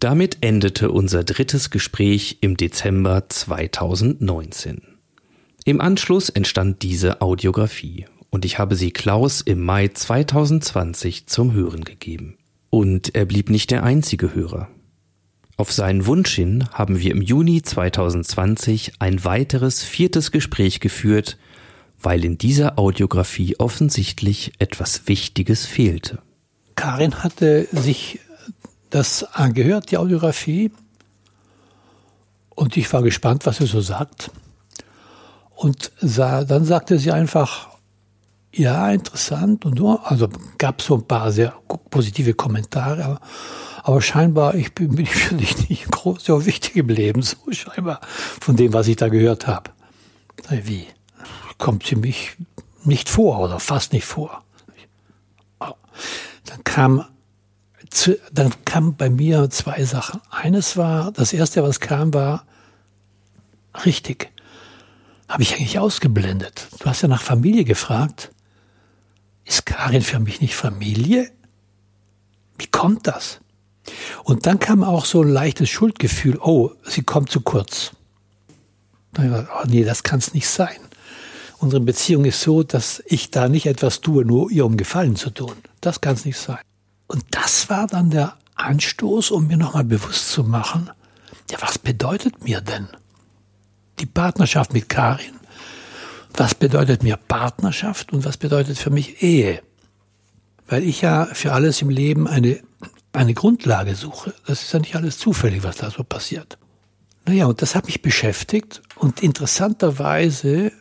Damit endete unser drittes Gespräch im Dezember 2019. Im Anschluss entstand diese Audiografie und ich habe sie Klaus im Mai 2020 zum Hören gegeben. Und er blieb nicht der einzige Hörer. Auf seinen Wunsch hin haben wir im Juni 2020 ein weiteres viertes Gespräch geführt, weil in dieser Audiografie offensichtlich etwas Wichtiges fehlte. Karin hatte sich das angehört, die Audiografie, und ich war gespannt, was sie so sagt. Und sah, dann sagte sie einfach, ja, interessant und nur, also gab so ein paar sehr positive Kommentare, aber, aber scheinbar ich bin, bin ich nicht groß, so wichtig im Leben, so scheinbar von dem, was ich da gehört habe. Wie? Kommt sie mich nicht vor oder fast nicht vor. Dann kam, zu, dann kam bei mir zwei Sachen. Eines war, das erste, was kam, war richtig. Habe ich eigentlich ausgeblendet. Du hast ja nach Familie gefragt. Ist Karin für mich nicht Familie? Wie kommt das? Und dann kam auch so ein leichtes Schuldgefühl, oh, sie kommt zu kurz. Dann ich oh nee, das kann es nicht sein. Unsere Beziehung ist so, dass ich da nicht etwas tue, nur ihr um Gefallen zu tun. Das kann es nicht sein. Und das war dann der Anstoß, um mir nochmal bewusst zu machen, ja, was bedeutet mir denn die Partnerschaft mit Karin? was bedeutet mir Partnerschaft und was bedeutet für mich Ehe? Weil ich ja für alles im Leben eine, eine Grundlage suche. Das ist ja nicht alles zufällig, was da so passiert. Naja, und das hat mich beschäftigt und interessanterweise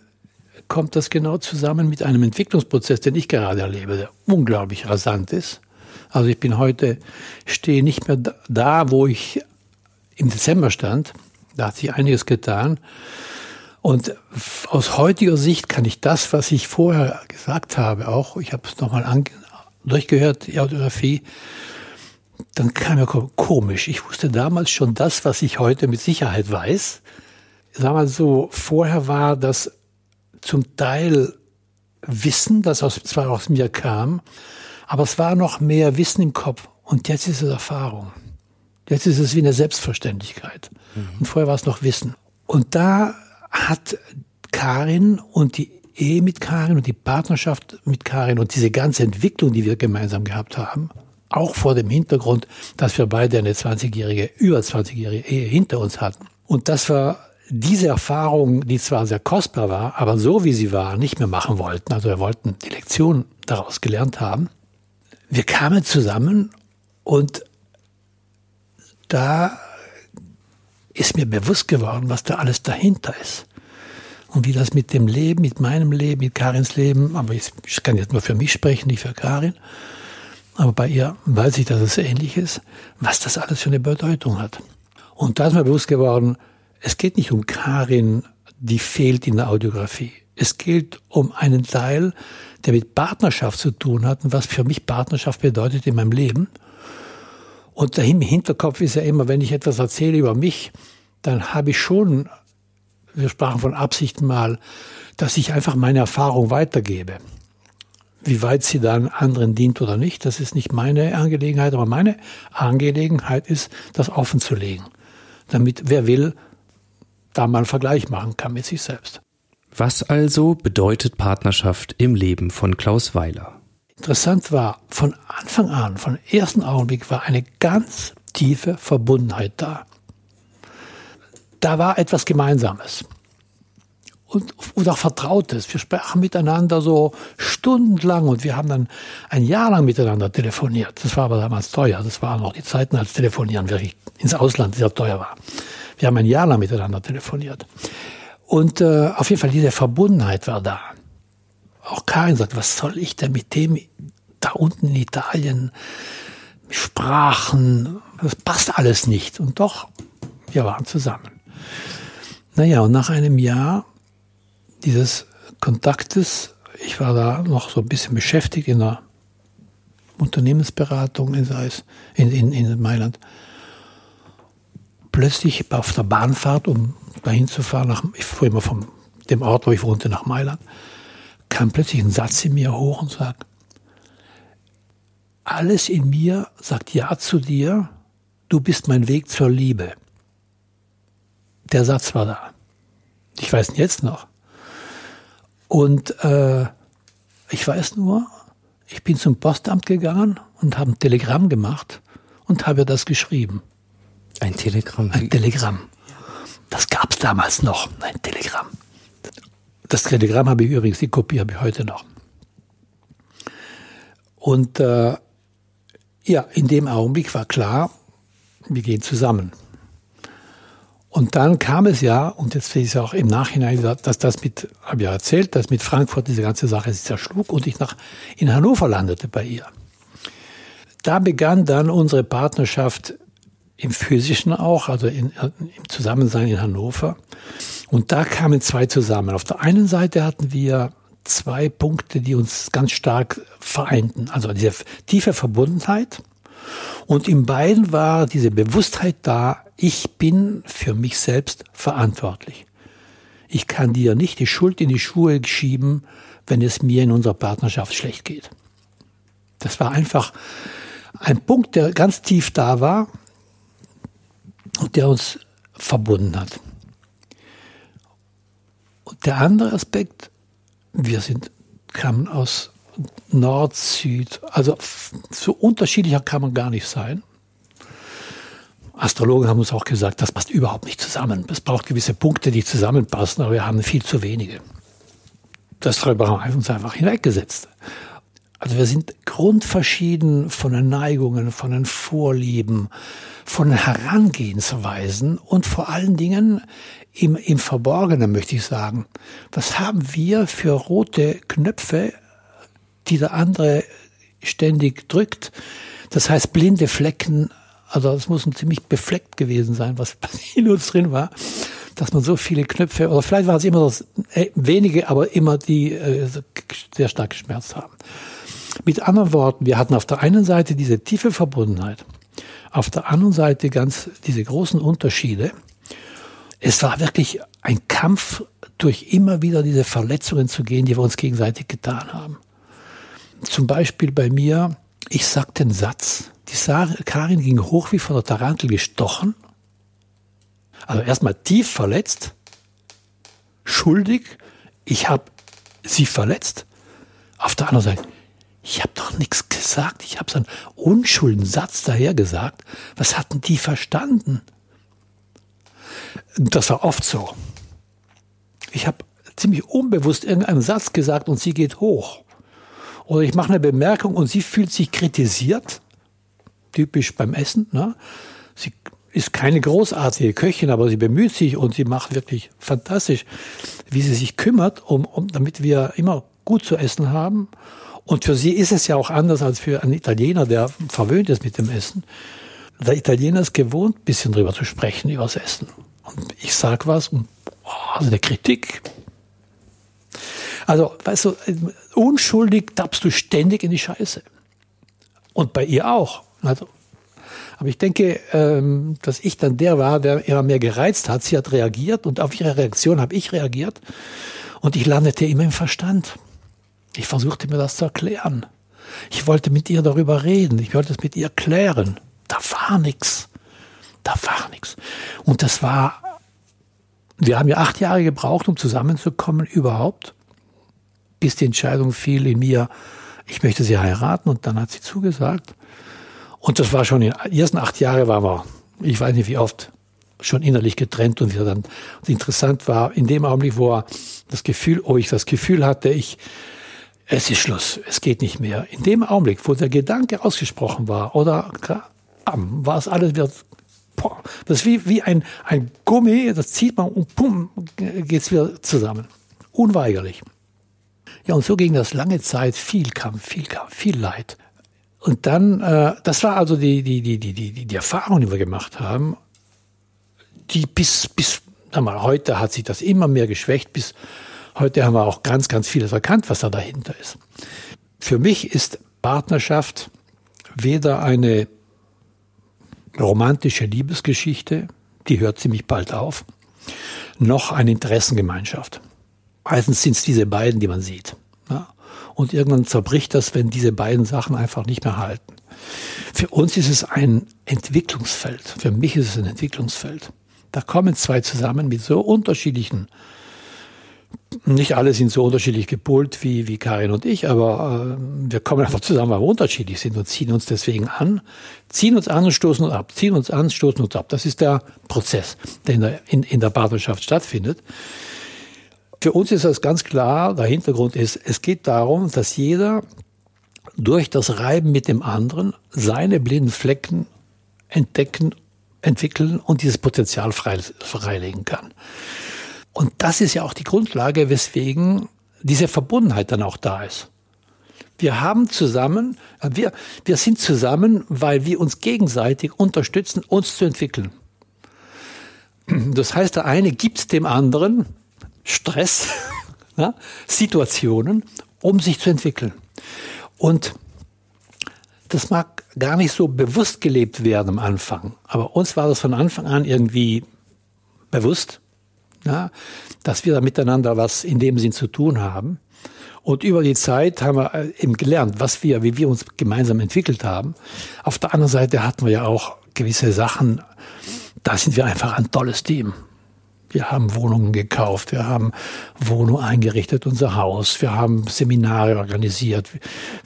kommt das genau zusammen mit einem Entwicklungsprozess, den ich gerade erlebe, der unglaublich rasant ist. Also ich bin heute, stehe nicht mehr da, wo ich im Dezember stand. Da hat sich einiges getan. Und aus heutiger Sicht kann ich das, was ich vorher gesagt habe, auch, ich habe es nochmal durchgehört, die Autografie, dann kam mir komisch. Ich wusste damals schon das, was ich heute mit Sicherheit weiß. Sag mal so, vorher war das zum Teil Wissen, das aus, zwar aus mir kam, aber es war noch mehr Wissen im Kopf. Und jetzt ist es Erfahrung. Jetzt ist es wie eine Selbstverständlichkeit. Mhm. Und vorher war es noch Wissen. Und da hat Karin und die Ehe mit Karin und die Partnerschaft mit Karin und diese ganze Entwicklung, die wir gemeinsam gehabt haben, auch vor dem Hintergrund, dass wir beide eine 20-jährige, über 20-jährige Ehe hinter uns hatten. Und dass wir diese Erfahrung, die zwar sehr kostbar war, aber so wie sie war, nicht mehr machen wollten. Also wir wollten die Lektion daraus gelernt haben. Wir kamen zusammen und da ist mir bewusst geworden, was da alles dahinter ist. Und wie das mit dem Leben, mit meinem Leben, mit Karins Leben, aber ich, ich kann jetzt nur für mich sprechen, nicht für Karin, aber bei ihr weiß ich, dass es ähnlich ist, was das alles für eine Bedeutung hat. Und da ist mir bewusst geworden, es geht nicht um Karin, die fehlt in der Audiografie. Es geht um einen Teil, der mit Partnerschaft zu tun hat und was für mich Partnerschaft bedeutet in meinem Leben. Und im Hinterkopf ist ja immer, wenn ich etwas erzähle über mich, dann habe ich schon, wir sprachen von Absichten mal, dass ich einfach meine Erfahrung weitergebe. Wie weit sie dann anderen dient oder nicht, das ist nicht meine Angelegenheit, aber meine Angelegenheit ist, das offen zu legen, damit wer will, da mal einen Vergleich machen kann mit sich selbst. Was also bedeutet Partnerschaft im Leben von Klaus Weiler? Interessant war, von Anfang an, von ersten Augenblick war eine ganz tiefe Verbundenheit da. Da war etwas Gemeinsames. Und, und auch Vertrautes. Wir sprachen miteinander so stundenlang und wir haben dann ein Jahr lang miteinander telefoniert. Das war aber damals teuer. Das waren noch die Zeiten, als Telefonieren wirklich ins Ausland sehr teuer war. Wir haben ein Jahr lang miteinander telefoniert. Und äh, auf jeden Fall diese Verbundenheit war da auch Karin sagt, was soll ich denn mit dem da unten in Italien? Sprachen, das passt alles nicht. Und doch, wir waren zusammen. Naja, und nach einem Jahr dieses Kontaktes, ich war da noch so ein bisschen beschäftigt in der Unternehmensberatung in, in, in, in Mailand. Plötzlich auf der Bahnfahrt, um dahin zu fahren, nach, ich fuhr immer von dem Ort, wo ich wohnte, nach Mailand, kam plötzlich ein Satz in mir hoch und sagt, alles in mir sagt Ja zu dir, du bist mein Weg zur Liebe. Der Satz war da. Ich weiß ihn jetzt noch. Und äh, ich weiß nur, ich bin zum Postamt gegangen und habe ein Telegramm gemacht und habe das geschrieben. Ein Telegramm? Ein Telegramm. Das gab es damals noch, ein Telegramm. Das Telegramm habe ich übrigens, die Kopie habe ich heute noch. Und äh, ja, in dem Augenblick war klar, wir gehen zusammen. Und dann kam es ja, und jetzt sehe ich es auch im Nachhinein, dass das mit, habe ich ja erzählt, dass mit Frankfurt diese ganze Sache sich zerschlug und ich nach, in Hannover landete bei ihr. Da begann dann unsere Partnerschaft im Physischen auch, also in, im Zusammensein in Hannover. Und da kamen zwei zusammen. Auf der einen Seite hatten wir zwei Punkte, die uns ganz stark vereinten. Also diese tiefe Verbundenheit. Und in beiden war diese Bewusstheit da, ich bin für mich selbst verantwortlich. Ich kann dir nicht die Schuld in die Schuhe schieben, wenn es mir in unserer Partnerschaft schlecht geht. Das war einfach ein Punkt, der ganz tief da war und der uns verbunden hat. Und der andere Aspekt, wir sind, kamen aus Nord, Süd, also so unterschiedlicher kann man gar nicht sein. Astrologen haben uns auch gesagt, das passt überhaupt nicht zusammen. Es braucht gewisse Punkte, die zusammenpassen, aber wir haben viel zu wenige. Das darüber haben wir uns einfach hinweggesetzt. Also wir sind grundverschieden von den Neigungen, von den Vorlieben, von den Herangehensweisen und vor allen Dingen im, im Verborgenen, möchte ich sagen. Was haben wir für rote Knöpfe, die der andere ständig drückt? Das heißt blinde Flecken. Also es muss ein ziemlich befleckt gewesen sein, was in uns drin war, dass man so viele Knöpfe, oder vielleicht waren es immer das, äh, wenige, aber immer die äh, sehr stark geschmerzt haben. Mit anderen Worten, wir hatten auf der einen Seite diese tiefe Verbundenheit, auf der anderen Seite ganz diese großen Unterschiede. Es war wirklich ein Kampf, durch immer wieder diese Verletzungen zu gehen, die wir uns gegenseitig getan haben. Zum Beispiel bei mir, ich sagte einen Satz, die Karin ging hoch wie von der Tarantel gestochen, also erstmal tief verletzt, schuldig, ich habe sie verletzt. Auf der anderen Seite, ich habe doch nichts gesagt. Ich habe so einen unschuldigen Satz daher gesagt. Was hatten die verstanden? Das war oft so. Ich habe ziemlich unbewusst irgendeinen Satz gesagt und sie geht hoch. Oder ich mache eine Bemerkung und sie fühlt sich kritisiert. Typisch beim Essen. Ne? Sie ist keine großartige Köchin, aber sie bemüht sich und sie macht wirklich fantastisch, wie sie sich kümmert, um, um damit wir immer gut zu essen haben und für sie ist es ja auch anders als für einen Italiener, der verwöhnt ist mit dem Essen. Der Italiener ist gewohnt, ein bisschen drüber zu sprechen, über das Essen. Und ich sag was und oh, also eine Kritik. Also, weißt du, unschuldig tappst du ständig in die Scheiße. Und bei ihr auch. Also, aber ich denke, ähm, dass ich dann der war, der immer mehr gereizt hat. Sie hat reagiert und auf ihre Reaktion habe ich reagiert. Und ich landete immer im Verstand. Ich versuchte mir das zu erklären. Ich wollte mit ihr darüber reden. Ich wollte es mit ihr klären. Da war nichts. Da war nichts. Und das war, wir haben ja acht Jahre gebraucht, um zusammenzukommen überhaupt, bis die Entscheidung fiel in mir, ich möchte sie heiraten und dann hat sie zugesagt. Und das war schon in den ersten acht Jahren waren wir, ich weiß nicht wie oft, schon innerlich getrennt und wir dann, und interessant war, in dem Augenblick, wo er das Gefühl, oh, ich das Gefühl hatte, ich, es ist Schluss, es geht nicht mehr. In dem Augenblick, wo der Gedanke ausgesprochen war, oder bam, war es alles wieder, boah, das ist wie, wie ein, ein Gummi, das zieht man und pum, geht's wieder zusammen. Unweigerlich. Ja, und so ging das lange Zeit, viel Kampf, viel Kampf, viel Leid. Und dann, äh, das war also die, die, die, die, die, die Erfahrung, die wir gemacht haben, die bis, bis, mal, heute hat sich das immer mehr geschwächt, bis Heute haben wir auch ganz, ganz vieles erkannt, was da dahinter ist. Für mich ist Partnerschaft weder eine romantische Liebesgeschichte, die hört ziemlich bald auf, noch eine Interessengemeinschaft. Meistens sind es diese beiden, die man sieht. Ja? Und irgendwann zerbricht das, wenn diese beiden Sachen einfach nicht mehr halten. Für uns ist es ein Entwicklungsfeld. Für mich ist es ein Entwicklungsfeld. Da kommen zwei zusammen mit so unterschiedlichen nicht alle sind so unterschiedlich gepolt wie, wie Karin und ich, aber äh, wir kommen einfach zusammen, weil wir unterschiedlich sind und ziehen uns deswegen an, ziehen uns an und stoßen uns ab, ziehen uns an, stoßen uns ab. Das ist der Prozess, der in der, in, in der Partnerschaft stattfindet. Für uns ist das ganz klar, der Hintergrund ist, es geht darum, dass jeder durch das Reiben mit dem anderen seine blinden Flecken entdecken, entwickeln und dieses Potenzial frei, freilegen kann. Und das ist ja auch die Grundlage, weswegen diese Verbundenheit dann auch da ist. Wir haben zusammen, wir, wir sind zusammen, weil wir uns gegenseitig unterstützen, uns zu entwickeln. Das heißt, der eine gibt dem anderen Stress, ja, Situationen, um sich zu entwickeln. Und das mag gar nicht so bewusst gelebt werden am Anfang, aber uns war das von Anfang an irgendwie bewusst ja, dass wir da miteinander was in dem Sinn zu tun haben. Und über die Zeit haben wir äh, eben gelernt, was wir, wie wir uns gemeinsam entwickelt haben. Auf der anderen Seite hatten wir ja auch gewisse Sachen, da sind wir einfach ein tolles Team. Wir haben Wohnungen gekauft, wir haben Wohnungen eingerichtet, unser Haus, wir haben Seminare organisiert,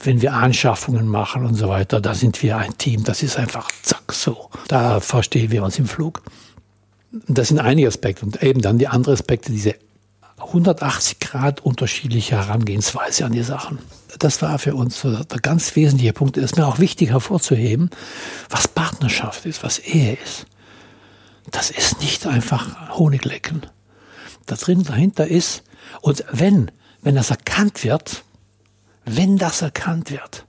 wenn wir Anschaffungen machen und so weiter, da sind wir ein Team, das ist einfach zack so. Da verstehen wir uns im Flug. Das sind einige Aspekte. Und eben dann die anderen Aspekte, diese 180 Grad unterschiedliche Herangehensweise an die Sachen. Das war für uns der ganz wesentliche Punkt. Es ist mir auch wichtig hervorzuheben, was Partnerschaft ist, was Ehe ist. Das ist nicht einfach Honiglecken. Da drin dahinter ist, und wenn, wenn das erkannt wird, wenn das erkannt wird,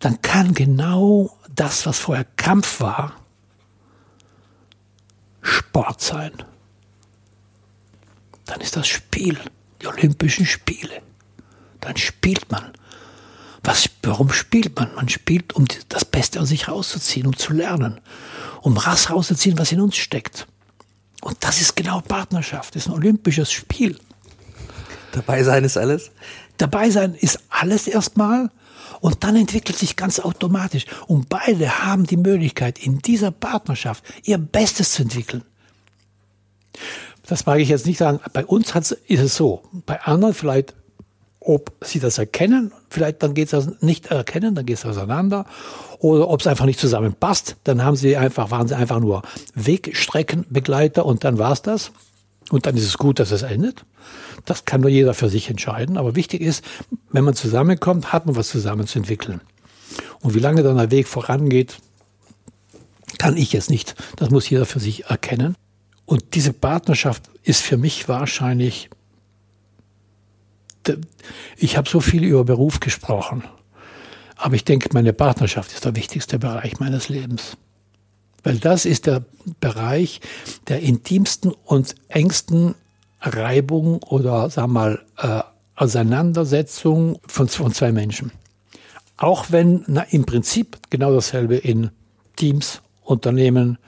dann kann genau das, was vorher Kampf war, Sport sein. Dann ist das Spiel, die Olympischen Spiele. Dann spielt man. Was, warum spielt man? Man spielt, um das Beste aus sich rauszuziehen, um zu lernen, um das rauszuziehen, was in uns steckt. Und das ist genau Partnerschaft, das ist ein olympisches Spiel. Dabei sein ist alles? Dabei sein ist alles erstmal und dann entwickelt sich ganz automatisch. Und beide haben die Möglichkeit, in dieser Partnerschaft ihr Bestes zu entwickeln. Das mag ich jetzt nicht sagen. Bei uns ist es so. Bei anderen vielleicht, ob sie das erkennen, vielleicht dann geht es nicht erkennen, dann geht es auseinander. Oder ob es einfach nicht zusammenpasst, dann haben sie einfach, waren sie einfach nur Wegstreckenbegleiter und dann war es das. Und dann ist es gut, dass es endet. Das kann nur jeder für sich entscheiden. Aber wichtig ist, wenn man zusammenkommt, hat man was zusammen zu entwickeln. Und wie lange dann der Weg vorangeht, kann ich jetzt nicht. Das muss jeder für sich erkennen. Und diese Partnerschaft ist für mich wahrscheinlich, ich habe so viel über Beruf gesprochen, aber ich denke, meine Partnerschaft ist der wichtigste Bereich meines Lebens. Weil das ist der Bereich der intimsten und engsten Reibung oder sag mal äh, Auseinandersetzung von, von zwei Menschen. Auch wenn na, im Prinzip genau dasselbe in Teams, Unternehmen,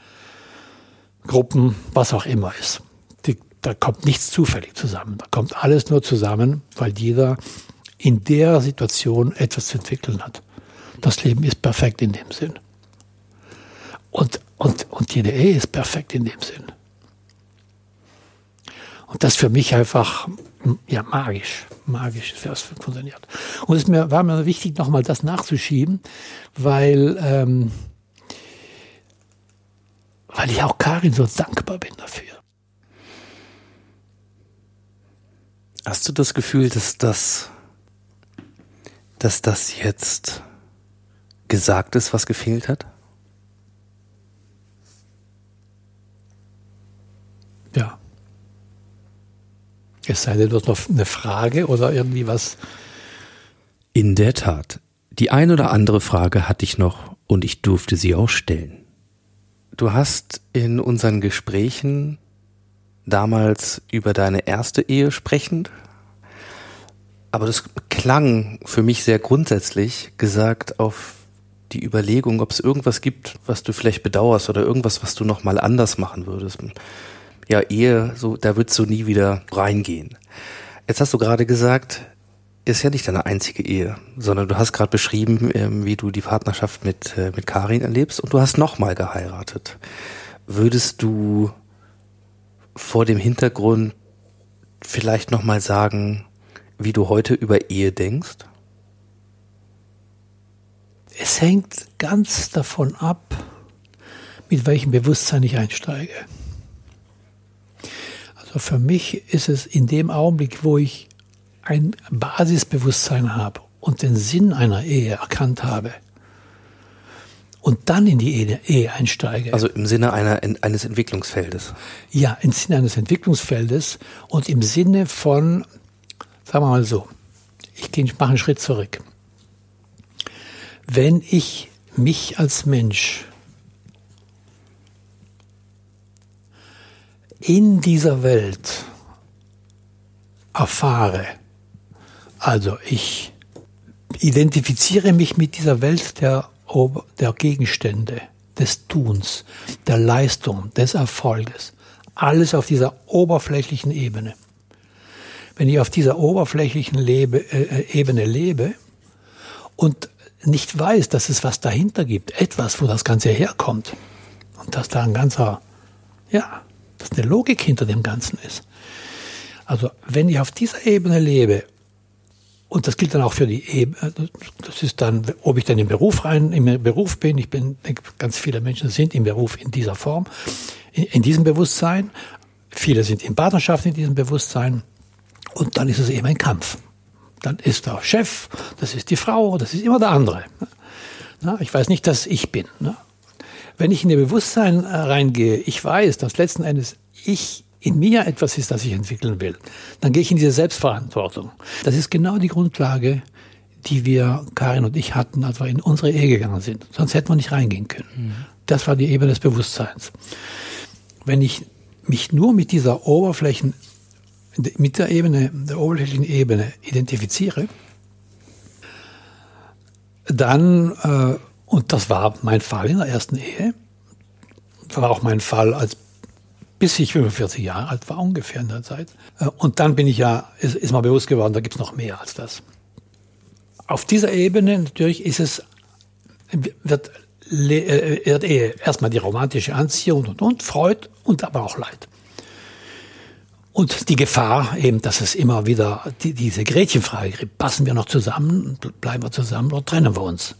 Gruppen, was auch immer ist. Die, da kommt nichts zufällig zusammen. Da kommt alles nur zusammen, weil jeder in der Situation etwas zu entwickeln hat. Das Leben ist perfekt in dem Sinn. Und, und, und jede Ehe ist perfekt in dem Sinn. Und das für mich einfach, ja, magisch, magisch, wie das funktioniert. Und es war mir wichtig, nochmal das nachzuschieben, weil, ähm, weil ich auch Karin so dankbar bin dafür. Hast du das Gefühl, dass das, dass das jetzt gesagt ist, was gefehlt hat? Ja. Es sei denn, du hast noch eine Frage oder irgendwie was. In der Tat. Die ein oder andere Frage hatte ich noch und ich durfte sie auch stellen. Du hast in unseren Gesprächen damals über deine erste Ehe sprechend, aber das klang für mich sehr grundsätzlich gesagt auf die Überlegung, ob es irgendwas gibt, was du vielleicht bedauerst oder irgendwas, was du noch mal anders machen würdest ja, Ehe, so, da würdest du nie wieder reingehen. Jetzt hast du gerade gesagt, ist ja nicht deine einzige Ehe, sondern du hast gerade beschrieben, ähm, wie du die Partnerschaft mit, äh, mit Karin erlebst und du hast nochmal geheiratet. Würdest du vor dem Hintergrund vielleicht nochmal sagen, wie du heute über Ehe denkst? Es hängt ganz davon ab, mit welchem Bewusstsein ich einsteige. Also für mich ist es in dem Augenblick, wo ich ein Basisbewusstsein habe und den Sinn einer Ehe erkannt habe und dann in die Ehe, Ehe einsteige. Also im Sinne einer, eines Entwicklungsfeldes. Ja, im Sinne eines Entwicklungsfeldes und im Sinne von, sagen wir mal so, ich mache einen Schritt zurück. Wenn ich mich als Mensch in dieser Welt erfahre, also ich identifiziere mich mit dieser Welt der, der Gegenstände, des Tuns, der Leistung, des Erfolges. Alles auf dieser oberflächlichen Ebene. Wenn ich auf dieser oberflächlichen Lebe, äh, Ebene lebe und nicht weiß, dass es was dahinter gibt, etwas, wo das Ganze herkommt und dass da ein ganzer, ja, dass eine Logik hinter dem Ganzen ist. Also wenn ich auf dieser Ebene lebe und das gilt dann auch für die Ebene. Äh, das ist dann, ob ich dann im Beruf rein, im Beruf bin. Ich bin, ganz viele Menschen sind im Beruf in dieser Form, in, in diesem Bewusstsein. Viele sind in Partnerschaft in diesem Bewusstsein. Und dann ist es eben ein Kampf. Dann ist der Chef, das ist die Frau, das ist immer der andere. Ich weiß nicht, dass ich bin. Wenn ich in ihr Bewusstsein äh, reingehe, ich weiß, dass letzten Endes ich in mir etwas ist, das ich entwickeln will, dann gehe ich in diese Selbstverantwortung. Das ist genau die Grundlage, die wir, Karin und ich hatten, als wir in unsere Ehe gegangen sind. Sonst hätten wir nicht reingehen können. Mhm. Das war die Ebene des Bewusstseins. Wenn ich mich nur mit dieser Oberflächen, mit der Ebene, der oberflächlichen Ebene identifiziere, dann, äh, und das war mein Fall in der ersten Ehe, das war auch mein Fall als bis ich 45 Jahre alt war, ungefähr in der Zeit. Äh, und dann bin ich ja, ist, ist mir bewusst geworden, da gibt es noch mehr als das. Auf dieser Ebene natürlich ist es, wird, äh, wird Ehe erstmal die romantische Anziehung und, und Freud und aber auch Leid. Und die Gefahr eben, dass es immer wieder die, diese Gretchenfrage gibt, passen wir noch zusammen, bleiben wir zusammen oder trennen wir uns?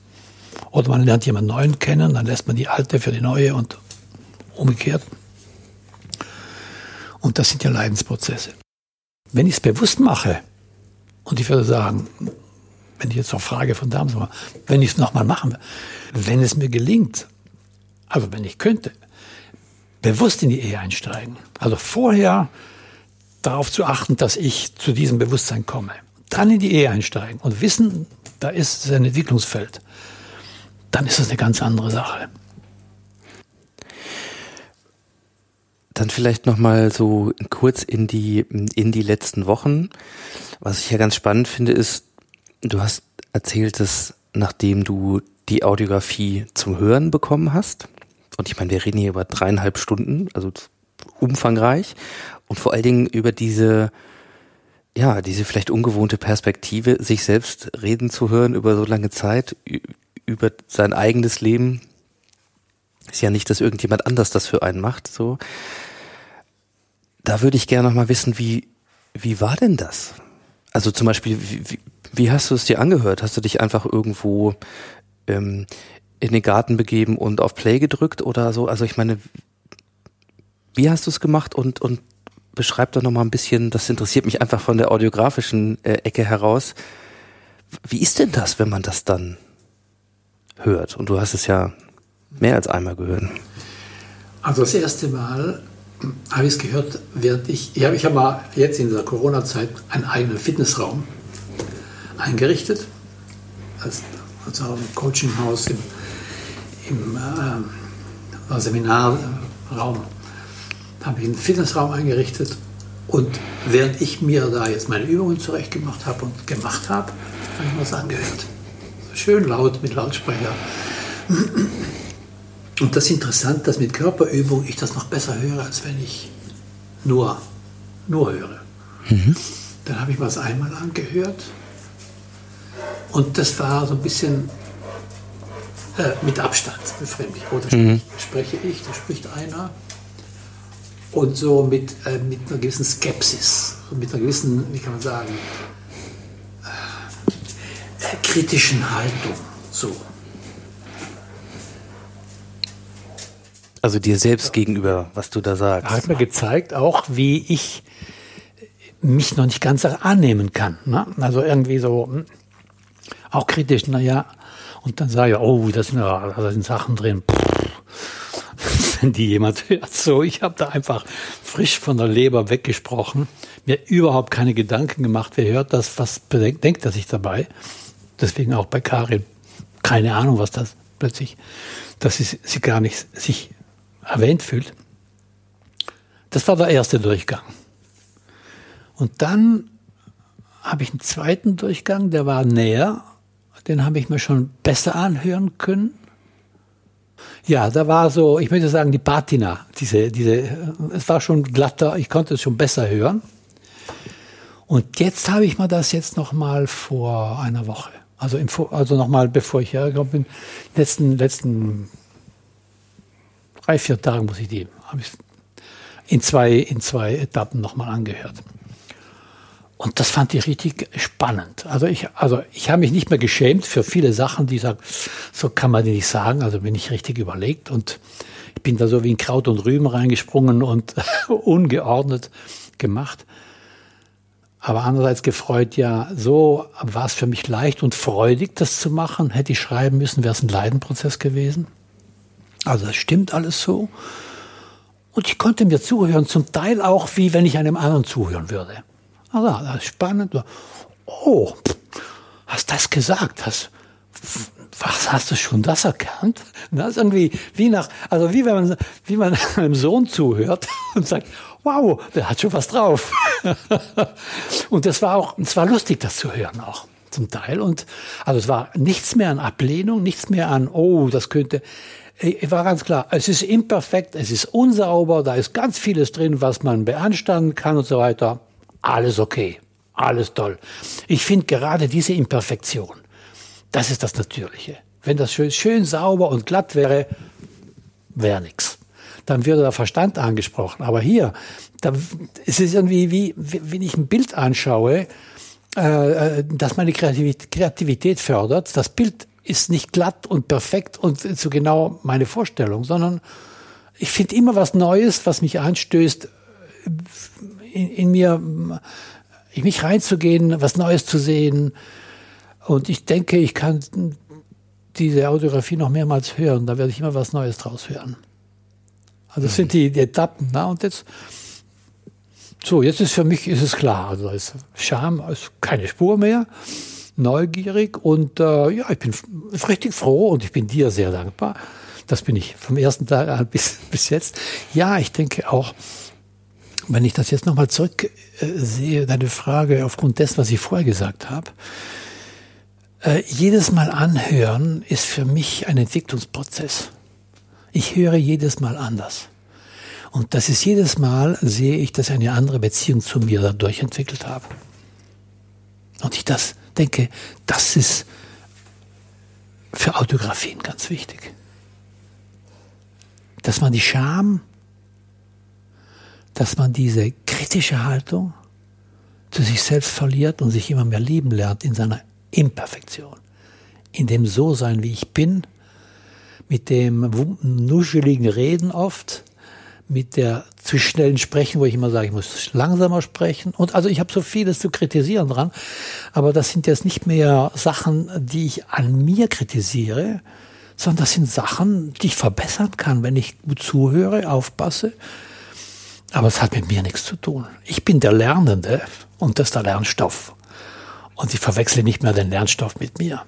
Oder man lernt jemanden Neuen kennen, dann lässt man die alte für die neue und umgekehrt. Und das sind ja Leidensprozesse. Wenn ich es bewusst mache, und ich würde sagen, wenn ich jetzt noch frage von damals, wenn ich es nochmal machen will, wenn es mir gelingt, also wenn ich könnte, bewusst in die Ehe einsteigen, also vorher darauf zu achten, dass ich zu diesem Bewusstsein komme, dann in die Ehe einsteigen und wissen, da ist ein Entwicklungsfeld, dann ist das eine ganz andere Sache. Dann vielleicht noch mal so kurz in die in die letzten Wochen. Was ich ja ganz spannend finde, ist, du hast erzählt, dass nachdem du die Audiografie zum Hören bekommen hast, und ich meine, wir reden hier über dreieinhalb Stunden, also umfangreich, und vor allen Dingen über diese ja, diese vielleicht ungewohnte Perspektive, sich selbst reden zu hören über so lange Zeit, über sein eigenes Leben. Ist ja nicht, dass irgendjemand anders das für einen macht, so. Da würde ich gerne noch mal wissen, wie, wie war denn das? Also zum Beispiel, wie, wie hast du es dir angehört? Hast du dich einfach irgendwo ähm, in den Garten begeben und auf Play gedrückt oder so? Also ich meine, wie hast du es gemacht und, und beschreib doch noch mal ein bisschen, das interessiert mich einfach von der audiografischen äh, Ecke heraus. Wie ist denn das, wenn man das dann hört? Und du hast es ja mehr als einmal gehört. Also das erste Mal habe ich es gehört, während ich, ich habe ich hab mal jetzt in der Corona-Zeit einen eigenen Fitnessraum eingerichtet, als, also ein Coachinghaus im, im äh, Seminarraum, habe ich einen Fitnessraum eingerichtet und während ich mir da jetzt meine Übungen zurechtgemacht habe und gemacht habe, habe ich mir das angehört. Schön laut mit Lautsprecher. Und das ist interessant, dass mit Körperübung ich das noch besser höre, als wenn ich nur, nur höre. Mhm. Dann habe ich mir das einmal angehört Und das war so ein bisschen äh, mit Abstand befremdlich. Da mhm. spreche ich, da spricht einer. Und so mit, äh, mit einer gewissen Skepsis, mit einer gewissen, wie kann man sagen, kritischen Haltung. So. Also dir selbst gegenüber, was du da sagst. Hat mir gezeigt auch, wie ich mich noch nicht ganz annehmen kann. Ne? Also irgendwie so, hm, auch kritisch, naja, und dann sage ich, oh, da sind, da sind Sachen drin. Wenn die jemand hört, so, ich habe da einfach frisch von der Leber weggesprochen, mir überhaupt keine Gedanken gemacht, wer hört das, was denkt er sich dabei. Deswegen auch bei Karin, keine Ahnung, was das plötzlich, dass sie, sie gar nicht sich erwähnt fühlt. Das war der erste Durchgang. Und dann habe ich einen zweiten Durchgang, der war näher. Den habe ich mir schon besser anhören können. Ja, da war so, ich möchte sagen, die Patina, diese, diese, es war schon glatter, ich konnte es schon besser hören. Und jetzt habe ich mir das jetzt noch mal vor einer Woche, also, im, also noch mal, bevor ich hergekommen bin, letzten, letzten drei, vier Tagen muss ich die, habe ich in zwei, in zwei Etappen noch mal angehört. Und das fand ich richtig spannend. Also ich, also ich habe mich nicht mehr geschämt für viele Sachen, die sagen, so kann man die nicht sagen. Also bin ich richtig überlegt und ich bin da so wie in Kraut und Rüben reingesprungen und ungeordnet gemacht. Aber andererseits gefreut, ja, so war es für mich leicht und freudig, das zu machen. Hätte ich schreiben müssen, wäre es ein Leidenprozess gewesen. Also das stimmt alles so. Und ich konnte mir zuhören, zum Teil auch wie wenn ich einem anderen zuhören würde. Also, das ist spannend. Oh, hast das gesagt? Hast, was hast du schon das erkannt? Das ist irgendwie wie nach, also wie wenn man, wie man einem Sohn zuhört und sagt, wow, der hat schon was drauf. und das war auch, es war lustig, das zu hören auch zum Teil. Und also es war nichts mehr an Ablehnung, nichts mehr an, oh, das könnte. Es war ganz klar, es ist imperfekt, es ist unsauber, da ist ganz vieles drin, was man beanstanden kann und so weiter alles okay, alles toll. Ich finde gerade diese Imperfektion, das ist das Natürliche. Wenn das schön, schön sauber und glatt wäre, wäre nichts. Dann würde der Verstand angesprochen. Aber hier, da, es ist irgendwie wie, wenn ich ein Bild anschaue, äh, äh, das meine Kreativität fördert. Das Bild ist nicht glatt und perfekt und so genau meine Vorstellung, sondern ich finde immer was Neues, was mich anstößt, in, in mir, in mich reinzugehen, was Neues zu sehen. Und ich denke, ich kann diese Audiografie noch mehrmals hören. Da werde ich immer was Neues draus hören. Also das sind die, die Etappen. Na? Und jetzt, so, jetzt ist für mich ist es klar. Also ist Scham ist keine Spur mehr. Neugierig und äh, ja, ich bin richtig froh und ich bin dir sehr dankbar. Das bin ich vom ersten Tag an bis, bis jetzt. Ja, ich denke auch, wenn ich das jetzt nochmal zurück äh, deine Frage aufgrund dessen, was ich vorher gesagt habe, äh, jedes Mal anhören ist für mich ein Entwicklungsprozess. Ich höre jedes Mal anders. Und das ist jedes Mal, sehe ich, dass ich eine andere Beziehung zu mir dadurch entwickelt habe. Und ich das denke, das ist für Autografien ganz wichtig. Dass man die Scham dass man diese kritische Haltung zu sich selbst verliert und sich immer mehr lieben lernt in seiner Imperfektion. In dem So-Sein, wie ich bin, mit dem nuscheligen Reden oft, mit der zu schnellen Sprechen, wo ich immer sage, ich muss langsamer sprechen. Und also ich habe so vieles zu kritisieren dran, aber das sind jetzt nicht mehr Sachen, die ich an mir kritisiere, sondern das sind Sachen, die ich verbessern kann, wenn ich gut zuhöre, aufpasse aber es hat mit mir nichts zu tun. Ich bin der Lernende und das ist der Lernstoff. Und ich verwechsle nicht mehr den Lernstoff mit mir.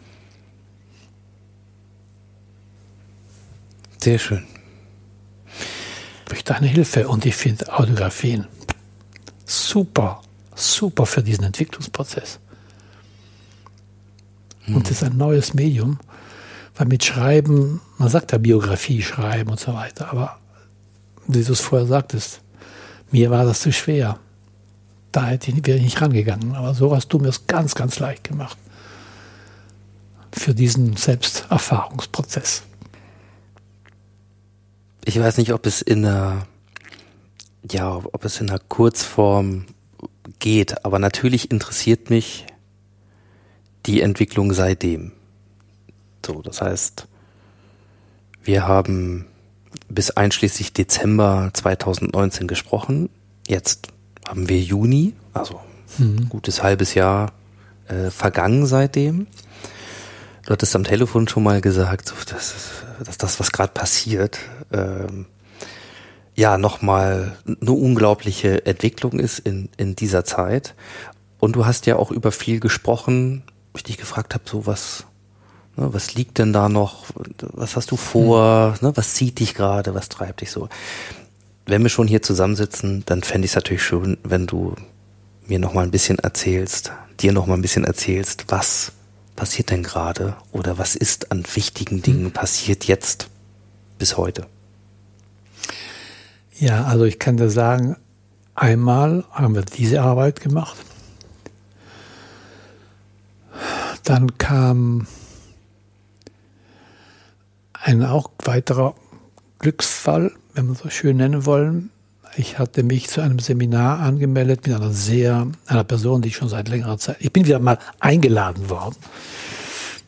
Sehr schön. Durch deine Hilfe und ich finde Audiografien super, super für diesen Entwicklungsprozess. Mhm. Und es ist ein neues Medium, weil mit Schreiben, man sagt ja Biografie schreiben und so weiter, aber wie du es vorher sagtest, mir war das zu schwer. Da hätte ich, wäre ich nicht rangegangen. Aber so hast du mir es ganz, ganz leicht gemacht. für diesen Selbsterfahrungsprozess. Ich weiß nicht, ob es in einer, ja, ob es in einer Kurzform geht, aber natürlich interessiert mich die Entwicklung seitdem. So, das heißt, wir haben bis einschließlich Dezember 2019 gesprochen. Jetzt haben wir Juni, also mhm. gutes halbes Jahr äh, vergangen seitdem. Du hattest am Telefon schon mal gesagt, dass, dass das, was gerade passiert, ähm, ja nochmal eine unglaubliche Entwicklung ist in, in dieser Zeit. Und du hast ja auch über viel gesprochen, ich dich gefragt habe, so was, ne, was liegt denn da noch, was hast du vor, hm. ne, was zieht dich gerade, was treibt dich so. Wenn wir schon hier zusammensitzen, dann fände ich es natürlich schön, wenn du mir noch mal ein bisschen erzählst, dir noch mal ein bisschen erzählst, was passiert denn gerade oder was ist an wichtigen Dingen hm. passiert jetzt bis heute. Ja, also ich kann dir sagen, einmal haben wir diese Arbeit gemacht. Dann kam ein auch weiterer Glücksfall, wenn wir so schön nennen wollen. Ich hatte mich zu einem Seminar angemeldet mit einer sehr, einer Person, die ich schon seit längerer Zeit, ich bin wieder mal eingeladen worden.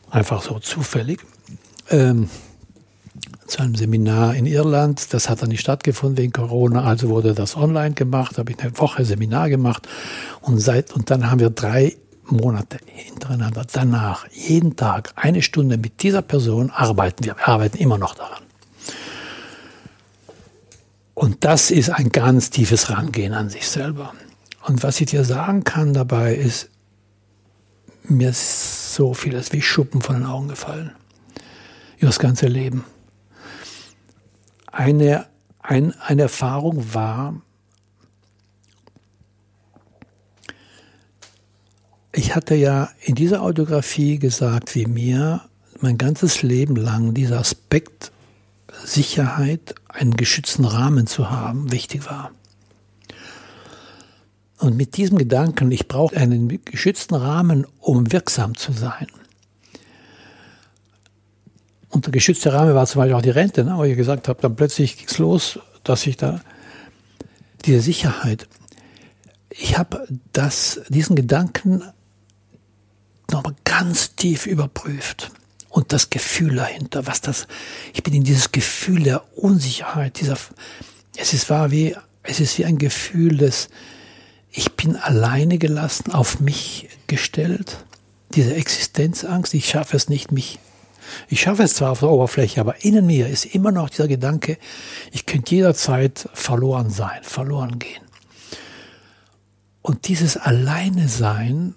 Einfach so zufällig. Ähm, zu einem Seminar in Irland. Das hat dann nicht stattgefunden wegen Corona, also wurde das online gemacht, habe ich eine Woche Seminar gemacht und seit und dann haben wir drei Monate hintereinander danach jeden Tag eine Stunde mit dieser Person arbeiten wir. Wir arbeiten immer noch daran. Und das ist ein ganz tiefes Rangehen an sich selber. Und was ich dir sagen kann dabei ist, mir ist so vieles wie Schuppen von den Augen gefallen. Über das ganze Leben eine, ein, eine Erfahrung war, ich hatte ja in dieser Autografie gesagt, wie mir mein ganzes Leben lang dieser Aspekt Sicherheit, einen geschützten Rahmen zu haben, wichtig war. Und mit diesem Gedanken, ich brauche einen geschützten Rahmen, um wirksam zu sein, und der geschützte Rahmen war zum Beispiel auch die Rente, ne, wo ich gesagt habe, dann plötzlich ging es los, dass ich da diese Sicherheit. Ich habe diesen Gedanken nochmal ganz tief überprüft. Und das Gefühl dahinter, was das, ich bin in dieses Gefühl der Unsicherheit, dieser, es ist wahr wie, es ist wie ein Gefühl des, ich bin alleine gelassen, auf mich gestellt, diese Existenzangst, ich schaffe es nicht, mich ich schaffe es zwar auf der Oberfläche, aber innen mir ist immer noch dieser Gedanke, ich könnte jederzeit verloren sein, verloren gehen. Und dieses Alleine sein,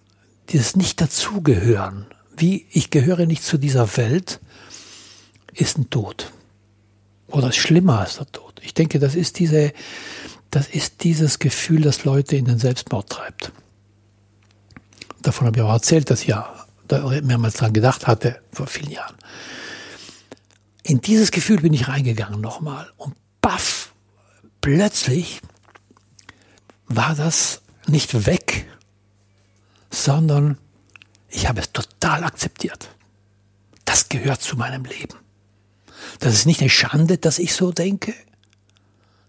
dieses nicht dazugehören, wie ich gehöre nicht zu dieser Welt, ist ein Tod. Oder schlimmer als der Tod. Ich denke, das ist diese, das ist dieses Gefühl, das Leute in den Selbstmord treibt. Davon habe ich auch erzählt, dass ja da mehrmals dran gedacht hatte, vor vielen Jahren. In dieses Gefühl bin ich reingegangen nochmal und baff, plötzlich war das nicht weg, sondern ich habe es total akzeptiert. Das gehört zu meinem Leben. Das ist nicht eine Schande, dass ich so denke,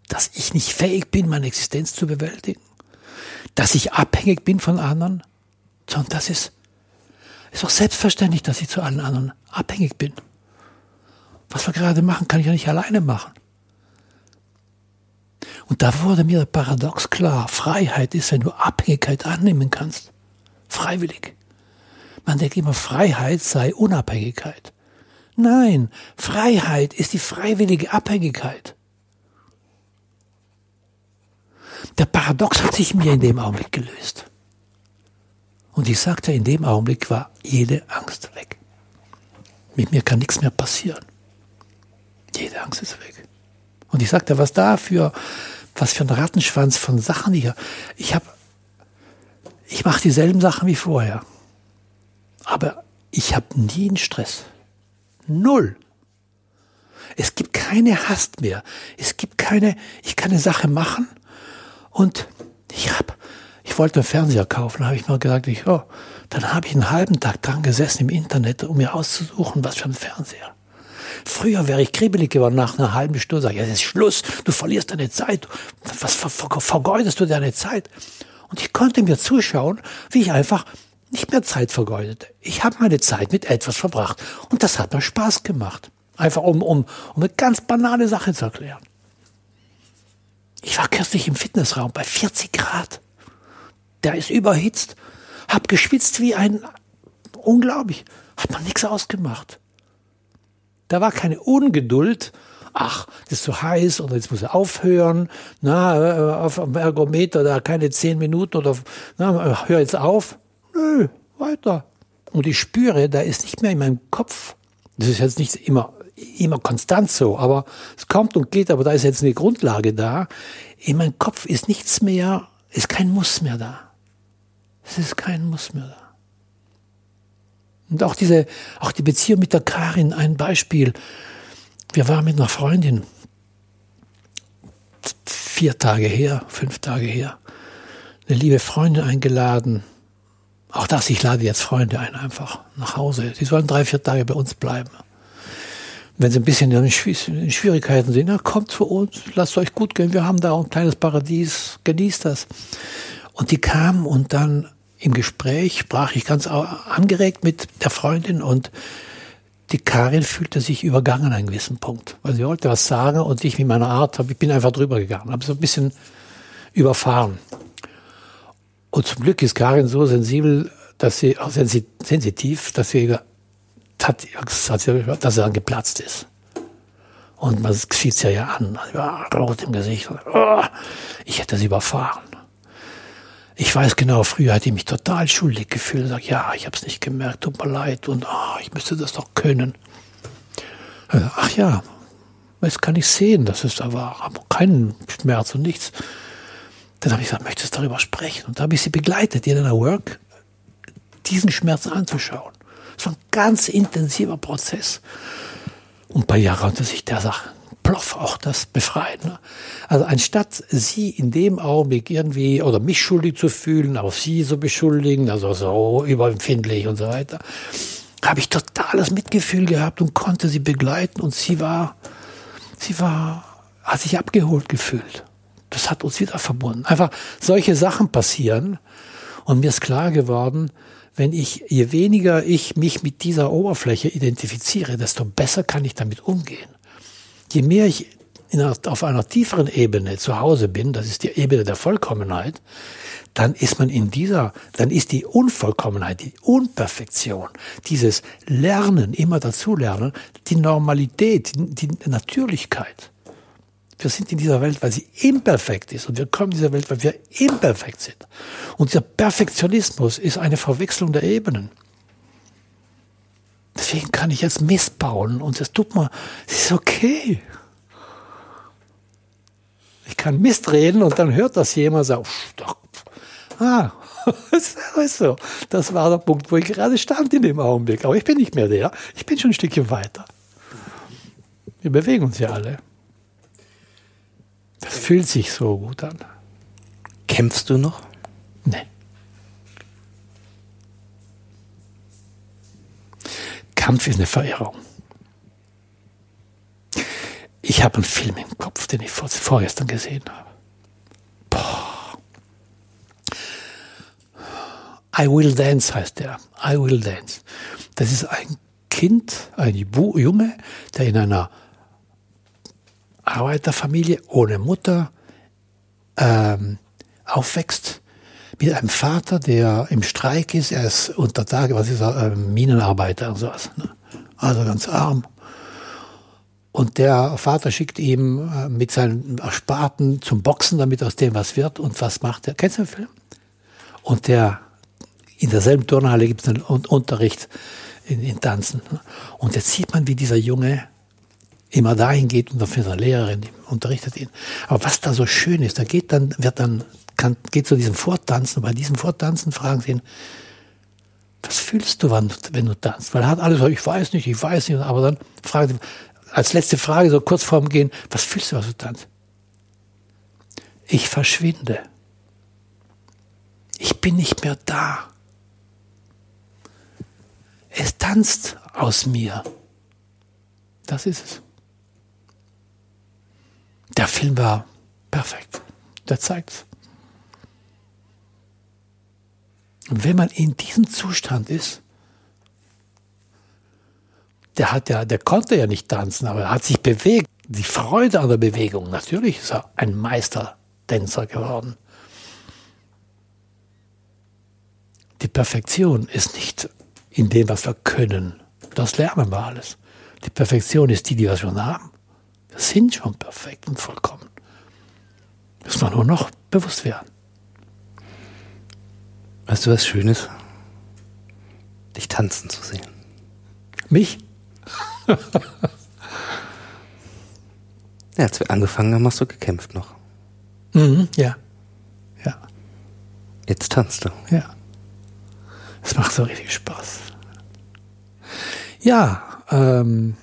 dass ich nicht fähig bin, meine Existenz zu bewältigen, dass ich abhängig bin von anderen, sondern das ist ist doch selbstverständlich, dass ich zu allen anderen abhängig bin. Was wir gerade machen, kann ich ja nicht alleine machen. Und da wurde mir der Paradox klar. Freiheit ist, wenn du Abhängigkeit annehmen kannst. Freiwillig. Man denkt immer, Freiheit sei Unabhängigkeit. Nein, Freiheit ist die freiwillige Abhängigkeit. Der Paradox hat sich mir in dem Augenblick gelöst. Und ich sagte, in dem Augenblick war jede Angst weg. Mit mir kann nichts mehr passieren. Jede Angst ist weg. Und ich sagte, was da für, was für ein Rattenschwanz von Sachen hier. Ich habe, ich mache dieselben Sachen wie vorher. Aber ich habe nie einen Stress. Null. Es gibt keine Hast mehr. Es gibt keine, ich kann eine Sache machen und ich habe, ich wollte einen Fernseher kaufen, habe ich mir gesagt, ich, oh, dann habe ich einen halben Tag dran gesessen im Internet, um mir auszusuchen, was für ein Fernseher. Früher wäre ich kribbelig geworden nach einer halben Stunde. Sag, ja, das ist Schluss. Du verlierst deine Zeit. Was ver ver vergeudest du deine Zeit? Und ich konnte mir zuschauen, wie ich einfach nicht mehr Zeit vergeudete. Ich habe meine Zeit mit etwas verbracht. Und das hat mir Spaß gemacht. Einfach um, um, um eine ganz banale Sache zu erklären. Ich war kürzlich im Fitnessraum bei 40 Grad. Der ist überhitzt. Hab geschwitzt wie ein, unglaublich. Hat man nichts ausgemacht. Da war keine Ungeduld. Ach, das ist zu heiß und jetzt muss er aufhören. Na, auf dem Ergometer da keine zehn Minuten oder na, hör jetzt auf. Nö, weiter. Und ich spüre, da ist nicht mehr in meinem Kopf. Das ist jetzt nicht immer immer konstant so, aber es kommt und geht, aber da ist jetzt eine Grundlage da. In meinem Kopf ist nichts mehr, ist kein Muss mehr da. Es ist kein Muss mehr. Und auch diese, auch die Beziehung mit der Karin, ein Beispiel. Wir waren mit einer Freundin vier Tage her, fünf Tage her, eine liebe Freundin eingeladen. Auch das, ich lade jetzt Freunde ein, einfach nach Hause. Sie sollen drei, vier Tage bei uns bleiben. Wenn sie ein bisschen in Schwierigkeiten sind, na, kommt zu uns, lasst euch gut gehen, wir haben da ein kleines Paradies, genießt das. Und die kamen und dann im Gespräch sprach ich ganz angeregt mit der Freundin und die Karin fühlte sich übergangen an einem gewissen Punkt. Weil sie wollte was sagen und ich mit meiner Art, ich bin einfach drüber gegangen, habe so ein bisschen überfahren. Und zum Glück ist Karin so sensibel, dass sie auch sensitiv, dass sie hat, dass er dann geplatzt ist. Und man sieht es ja, ja an. Ja, rot im Gesicht. Ich hätte sie überfahren. Ich weiß genau, früher hätte ich mich total schuldig gefühlt. Sag, ja, ich habe es nicht gemerkt, tut mir leid. Und oh, ich müsste das doch können. Ach ja, jetzt kann ich sehen, dass es da war. Aber keinen Schmerz und nichts. Dann habe ich gesagt, möchtest du darüber sprechen? Und da habe ich sie begleitet, in einer Work, diesen Schmerz anzuschauen. Es war ein ganz intensiver Prozess. Und ein paar Jahre konnte sich der Sache ploff auch das befreien. Ne? Also anstatt sie in dem Augenblick irgendwie oder mich schuldig zu fühlen, auch sie so beschuldigen, also so überempfindlich und so weiter, habe ich totales Mitgefühl gehabt und konnte sie begleiten und sie war, sie war, hat sich abgeholt gefühlt. Das hat uns wieder verbunden. Einfach solche Sachen passieren und mir ist klar geworden, wenn ich, je weniger ich mich mit dieser Oberfläche identifiziere, desto besser kann ich damit umgehen. Je mehr ich einer, auf einer tieferen Ebene zu Hause bin, das ist die Ebene der Vollkommenheit, dann ist man in dieser, dann ist die Unvollkommenheit, die Unperfektion, dieses Lernen, immer dazulernen, die Normalität, die Natürlichkeit. Wir sind in dieser Welt, weil sie imperfekt ist. Und wir kommen in dieser Welt, weil wir imperfekt sind. Und dieser Perfektionismus ist eine Verwechslung der Ebenen. Deswegen kann ich jetzt Mist bauen und es tut mir, es ist okay. Ich kann Mist reden und dann hört das jemand und sagt, ah, das ist so. Das war der Punkt, wo ich gerade stand in dem Augenblick. Aber ich bin nicht mehr der. Ich bin schon ein Stückchen weiter. Wir bewegen uns ja alle. Das fühlt sich so gut an. Kämpfst du noch? Nee. Kampf ist eine Verirrung. Ich habe einen Film im Kopf, den ich vor, vorgestern gesehen habe. Boah. I Will Dance heißt der. I Will Dance. Das ist ein Kind, ein Junge, der in einer Arbeiterfamilie ohne Mutter ähm, aufwächst, mit einem Vater, der im Streik ist, er ist unter Tage, was ist er, äh, Minenarbeiter und sowas, ne? also ganz arm. Und der Vater schickt ihm äh, mit seinen Ersparten zum Boxen, damit aus dem was wird. Und was macht er? Kennst du den Film? Und der, in derselben Turnhalle gibt es einen Unterricht in, in Tanzen. Ne? Und jetzt sieht man, wie dieser Junge immer dahin geht und dafür eine Lehrerin die unterrichtet ihn. Aber was da so schön ist, da geht dann, wird dann, kann, geht zu diesem Vortanzen, bei diesem Vortanzen fragen sie ihn, was fühlst du, wenn, wenn du tanzt? Weil er hat alles, ich weiß nicht, ich weiß nicht, aber dann fragen sie, als letzte Frage, so kurz vorm Gehen, was fühlst du, was du tanzt? Ich verschwinde. Ich bin nicht mehr da. Es tanzt aus mir. Das ist es. Der Film war perfekt. Der zeigt's. Und wenn man in diesem Zustand ist, der hat ja, der konnte ja nicht tanzen, aber er hat sich bewegt. Die Freude an der Bewegung. Natürlich ist er ein Meistertänzer geworden. Die Perfektion ist nicht in dem, was wir können. Das lernen wir alles. Die Perfektion ist die, die wir schon haben. Wir sind schon perfekt und vollkommen. Müssen wir nur noch bewusst werden. Weißt du, was Schönes? Dich tanzen zu sehen. Mich? ja, als wir angefangen haben, hast du gekämpft noch. Mhm, ja. Ja. Jetzt tanzt du. Ja. Es macht so richtig Spaß. Ja, ähm,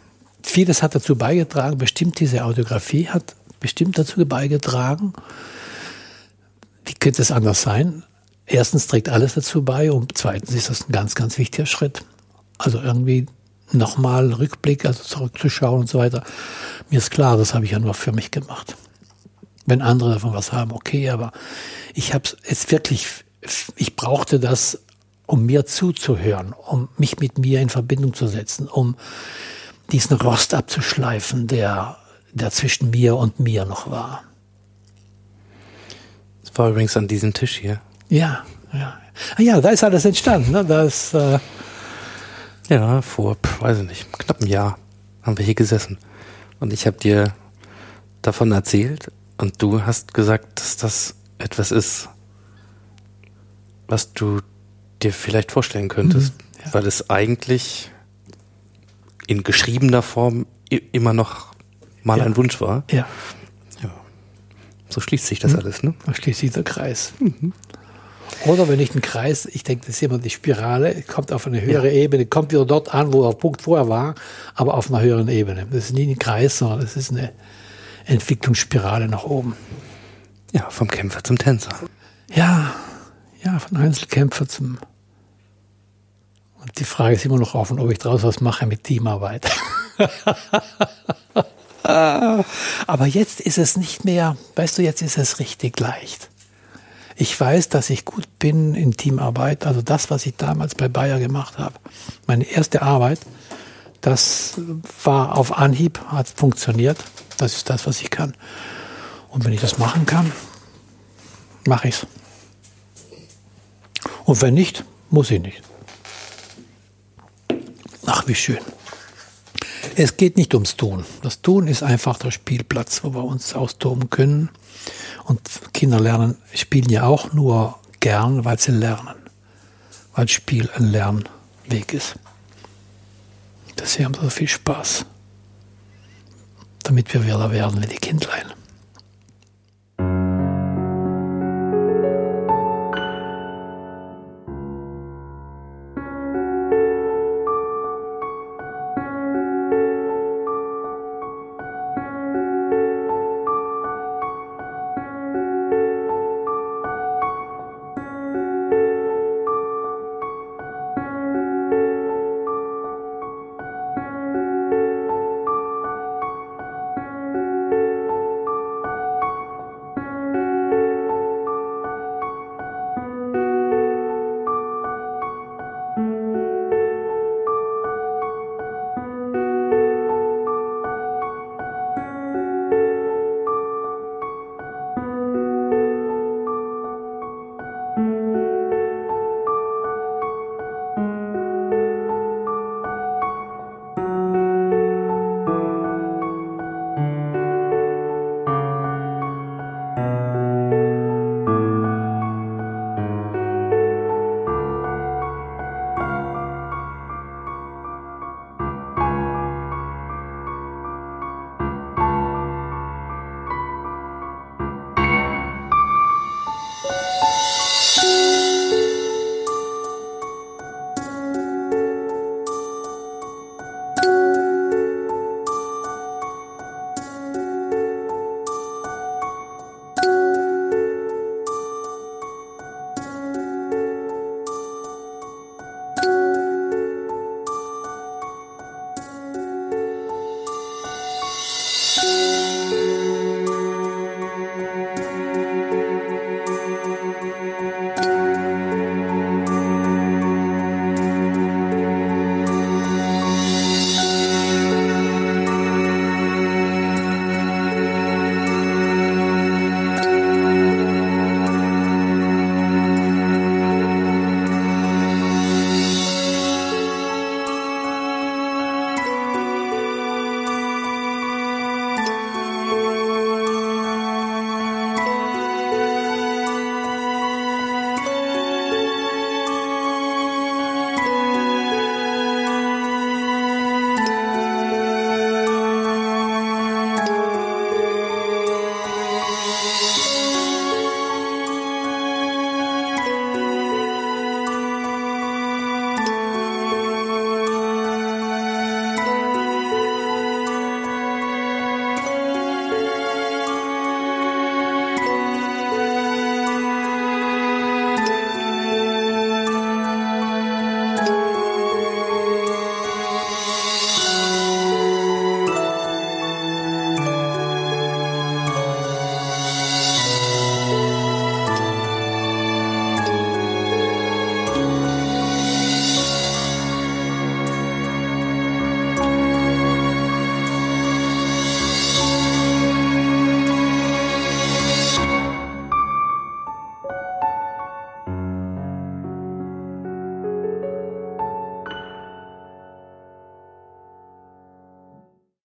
vieles hat dazu beigetragen, bestimmt diese Audiografie hat bestimmt dazu beigetragen. Wie könnte es anders sein? Erstens trägt alles dazu bei und zweitens ist das ein ganz, ganz wichtiger Schritt. Also irgendwie nochmal Rückblick, also zurückzuschauen und so weiter. Mir ist klar, das habe ich ja nur für mich gemacht. Wenn andere davon was haben, okay, aber ich habe es wirklich, ich brauchte das, um mir zuzuhören, um mich mit mir in Verbindung zu setzen, um diesen Rost abzuschleifen, der, der zwischen mir und mir noch war. Das war übrigens an diesem Tisch hier. Ja, ja. Ah ja, da ist alles entstanden. Ne? Da ist, äh ja, vor, weiß ich nicht, knapp einem Jahr haben wir hier gesessen. Und ich habe dir davon erzählt und du hast gesagt, dass das etwas ist, was du dir vielleicht vorstellen könntest, mhm, ja. weil es eigentlich in geschriebener Form immer noch mal ja. ein Wunsch war. Ja. ja. So schließt sich das mhm. alles, ne? Da schließt sich der Kreis. Mhm. Oder wenn nicht ein Kreis, ich denke, das ist immer die Spirale, kommt auf eine höhere ja. Ebene, kommt wieder dort an, wo er Punkt vorher war, aber auf einer höheren Ebene. Das ist nie ein Kreis, sondern es ist eine Entwicklungsspirale nach oben. Ja, vom Kämpfer zum Tänzer. Ja, ja, von Einzelkämpfer zum. Und die Frage ist immer noch offen, ob ich daraus was mache mit Teamarbeit. Aber jetzt ist es nicht mehr, weißt du, jetzt ist es richtig leicht. Ich weiß, dass ich gut bin in Teamarbeit. Also das, was ich damals bei Bayer gemacht habe, meine erste Arbeit, das war auf Anhieb, hat funktioniert. Das ist das, was ich kann. Und wenn ich das machen kann, mache ich es. Und wenn nicht, muss ich nicht. Ach, wie schön. Es geht nicht ums Tun. Das Tun ist einfach der Spielplatz, wo wir uns austoben können. Und Kinder lernen, spielen ja auch nur gern, weil sie lernen. Weil Spiel ein Lernweg ist. Deswegen haben sie so viel Spaß. Damit wir wieder werden wie die Kindlein.